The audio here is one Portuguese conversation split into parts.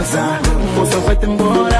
toda hora. Casa por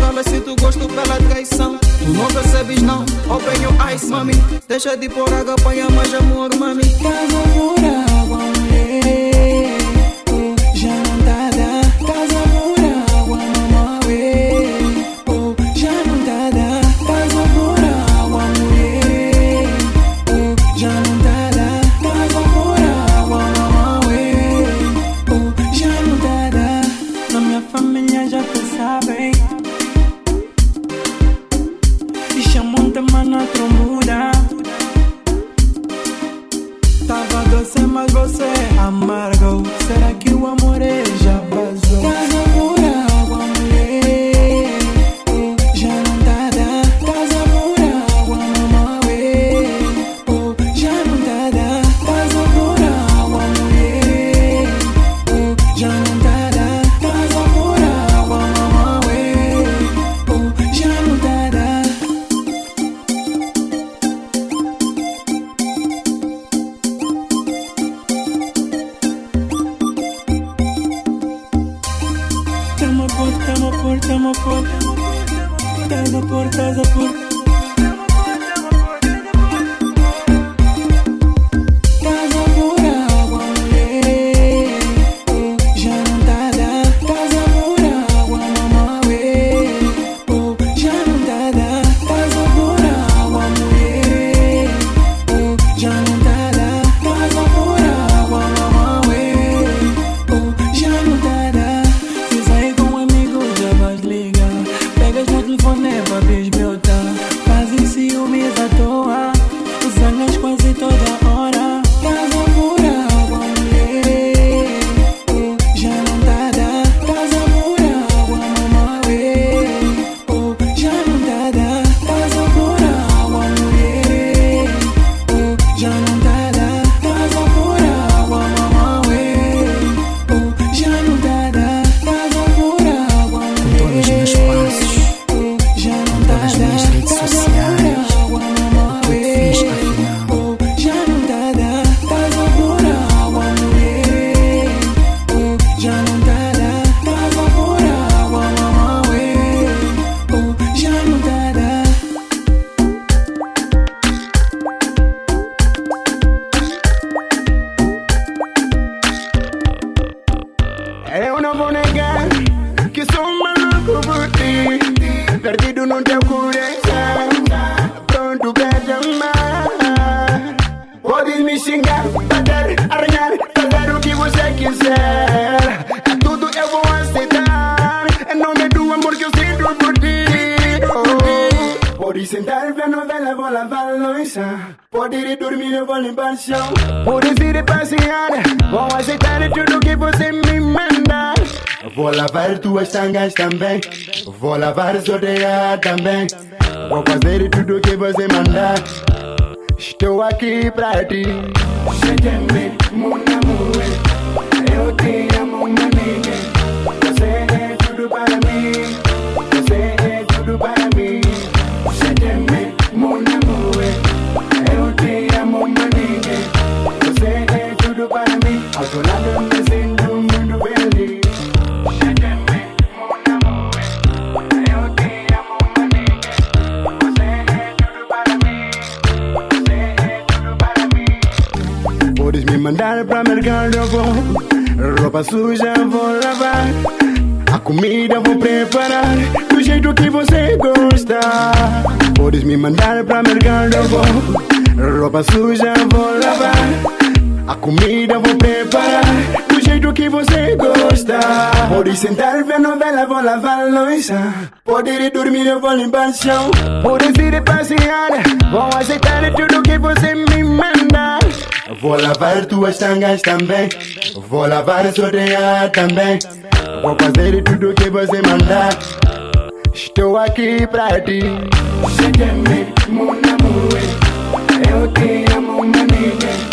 Talvez sinto gosto pela traição. Tu não percebes não, open your eyes, mami. Deixa de pôr água, apanha mais amor, mami. Casa morar Onde eu curei. Pronto pra chamar Podes me xingar, bater, arranhar Fazer o que você quiser. Tudo eu vou aceitar. Em nome do amor que eu sinto por ti. Oh. Sentar, ver novela, vou lavar louça. Pode ir dormir, eu vou limpar chão. Podes ir passear. Vou aceitar tudo que você me manda. Vou lavar tuas tangas também. Vou lavar sortear também. Vou fazer tudo que você mandar. Estou aqui pra ti. Meu amor. Eu te amo, suja vou lavar. A comida vou preparar do jeito que você gosta. Podes me mandar pra mercado, eu vou. Roupa suja vou lavar. A comida vou preparar do jeito que você gosta. Pode sentar, ver novela, vou lavar louça. Pode ir dormir, eu vou limpar o chão. Pode ir passear, vou aceitar tudo que você me manda. Vou lavar tuas tangas também. Vou lavar a sua também. Vou fazer tudo o que você mandar. Estou aqui pra ti. Você quer me, mon amour. Eu te amo, minha amiga.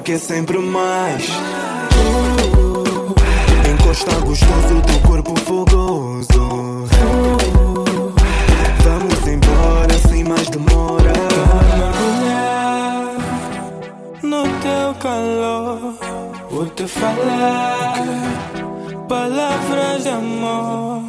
Que é sempre mais. Encosta gostoso, teu corpo fogoso. Vamos embora sem mais demora. Mergulhar no teu calor, vou te falar palavras de amor,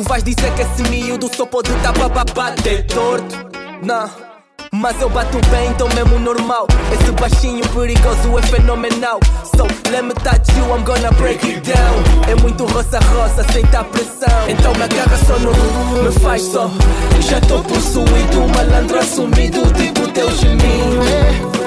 Tu vais dizer que esse miúdo só pode dar pra bater torto Não Mas eu bato bem, então mesmo normal. Esse baixinho perigoso é fenomenal. So let me touch you, I'm gonna break it down. É muito roça-roça, sem dar pressão. Então me agarra só no me faz só. Já tô possuído, malandro assumido, tipo teu gemido.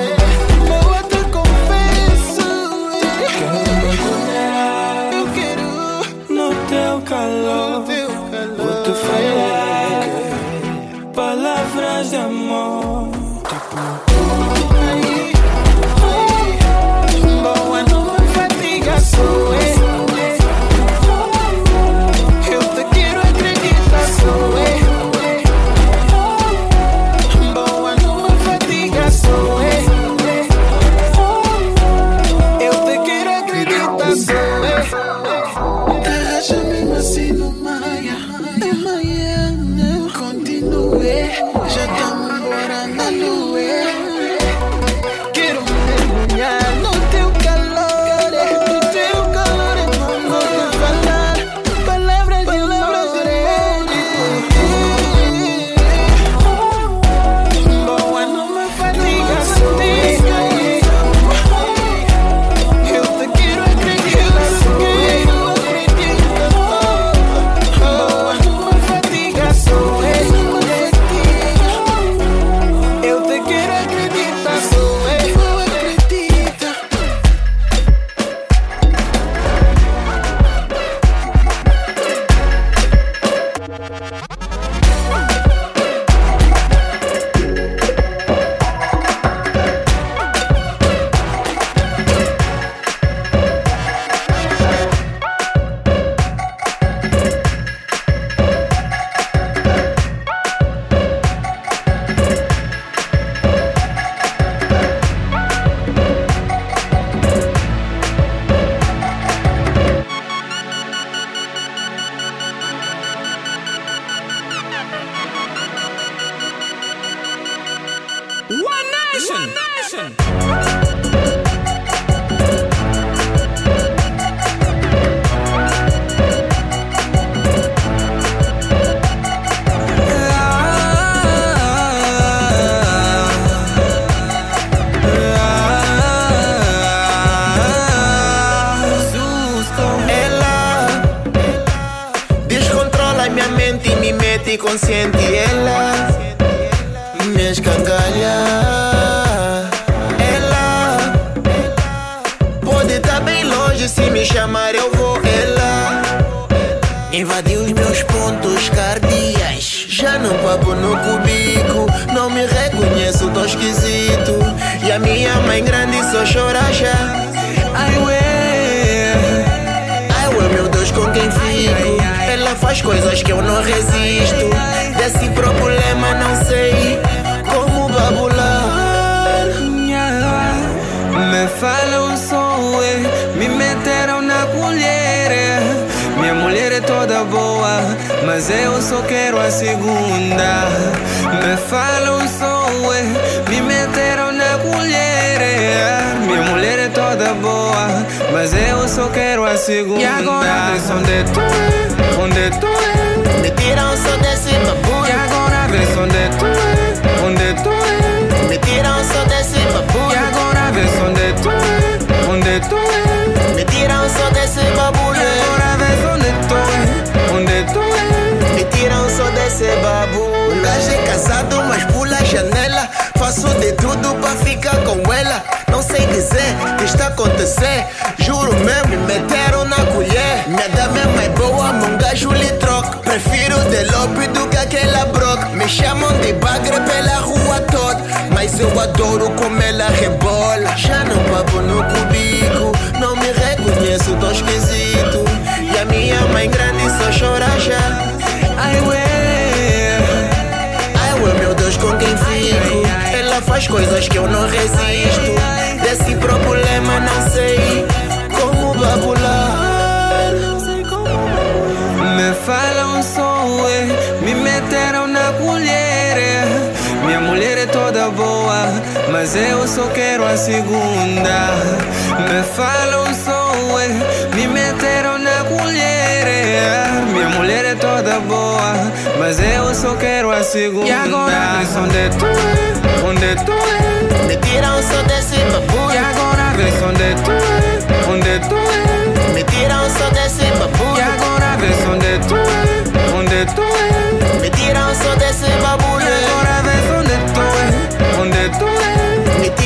E me mete consciente. Ela me escangalha. Ela pode estar bem longe, se me chamar eu vou. Ela invadiu os meus pontos cardiais. Já não pago no cubico, não me reconheço, tô esquisito. E a minha mãe grande só chora já. Faz coisas que eu não resisto. Desse problema não sei como babular. Me falam sou eu, me meteram na colher. Minha mulher é toda boa, mas eu só quero a segunda. Me falam sou eu, me meteram na colher. Minha mulher é toda boa, mas eu só quero a segunda. E agora é, onde tu é. Me tiram só desse E bagulho. agora vês onde tu é, onde tu é. Me tiram só desse E bagulho. agora vês onde tu é, onde tu é. Me tiram só desse E bagulho. agora vês onde tu é, onde tu é. Me tiram só desse babu. É casado, mas pula a janela. Faço de tudo pra ficar com ela. Não sei dizer o que está a chamam de bagre pela rua toda. Mas eu adoro como ela rebola. Já não pago no cubico. Não me reconheço, tô esquisito. E a minha mãe grande só chora já. Ai, ué. Ai, ué, meu Deus, com quem fico? Ela faz coisas que eu não resisto. Desse problema não sei toda boa, mas eu só quero a segunda. Me falam sou eu, me meteram na colher. Minha mulher é toda boa, mas eu só quero a segunda. E agora onde tu é, onde tu é. Me tira um som desse babu. E agora vê onde tu é, onde tu é. Me tira um som desse babu. E agora vê onde tu é, onde tu é. Me tira um som desse babu.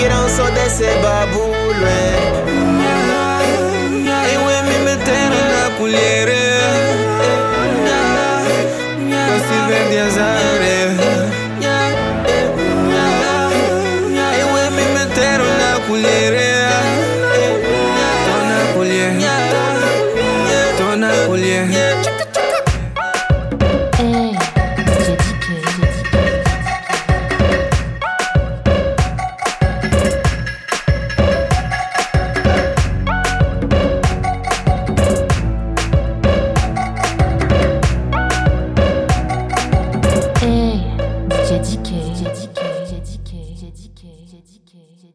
não sou desse babu